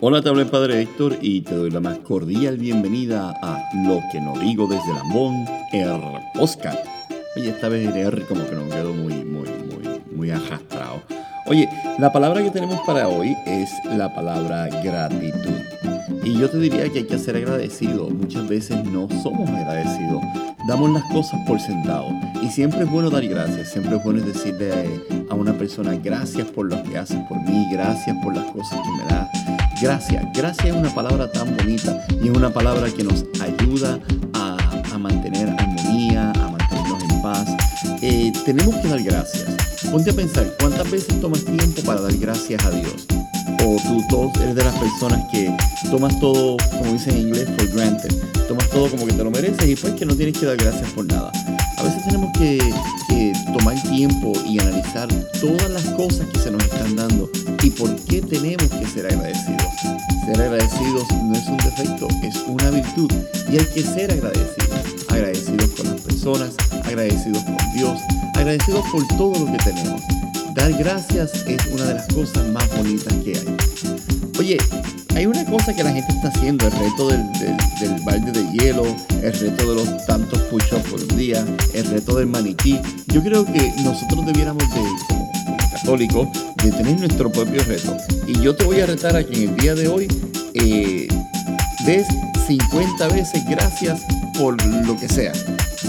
Hola, te habla el Padre Héctor y te doy la más cordial bienvenida a Lo que no digo desde Lambón, el Oscar. Oye, esta vez el R como que no quedó muy, muy, muy, muy arrastrado. Oye, la palabra que tenemos para hoy es la palabra gratitud. Y yo te diría que hay que ser agradecido. Muchas veces no somos agradecidos. Damos las cosas por sentado. Y siempre es bueno dar gracias. Siempre es bueno decirle a una persona gracias por lo que haces por mí. Gracias por las cosas que me das. Gracias. Gracias es una palabra tan bonita y es una palabra que nos ayuda a, mantener armonía, a mantenernos en paz. Eh, tenemos que dar gracias. Ponte a pensar, ¿cuántas veces tomas tiempo para dar gracias a Dios? O tú, eres de las personas que tomas todo, como dicen en inglés, for granted. Tomas todo como que te lo mereces y pues que no tienes que dar gracias por nada. A veces tenemos que, que tomar tiempo y analizar todas las cosas que se nos están dando y por qué tenemos que ser agradecidos. Ser agradecidos no es un defecto, es una virtud y hay que ser agradecidos. Agradecidos con las personas, agradecidos con Dios, agradecidos por todo lo que tenemos. Dar gracias es una de las cosas más bonitas que hay. Oye, hay una cosa que la gente está haciendo, el reto del, del, balde de hielo, el reto de los tantos push-ups por día, el reto del maniquí. Yo creo que nosotros debiéramos de, católicos, de tener nuestro propio reto. Y yo te voy a retar a que en el día de hoy eh, des 50 veces gracias por lo que sea.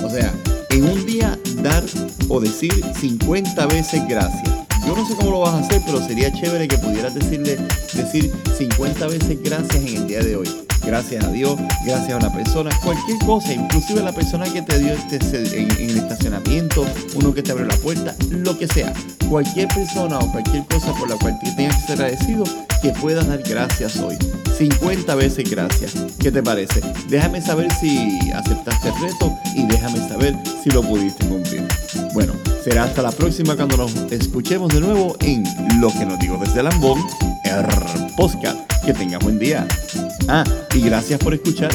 O sea, en un día dar o decir 50 veces gracias. Yo no sé cómo lo vas a hacer, pero sería chévere que pudieras decirle, decir 50 veces gracias en el día de hoy. Gracias a Dios, gracias a una persona, cualquier cosa, inclusive la persona que te dio este, en, el estacionamiento, uno que te abrió la puerta, lo que sea. Cualquier persona o cualquier cosa por la cual tengas que ser agradecido, que puedas dar gracias hoy. 50 veces gracias. ¿Qué te parece? Déjame saber si aceptaste el reto y déjame saber si lo pudiste cumplir. Será hasta la próxima cuando nos escuchemos de nuevo en Lo que nos digo desde Lambón, el podcast. Que tengas buen día. Ah, y gracias por escuchar.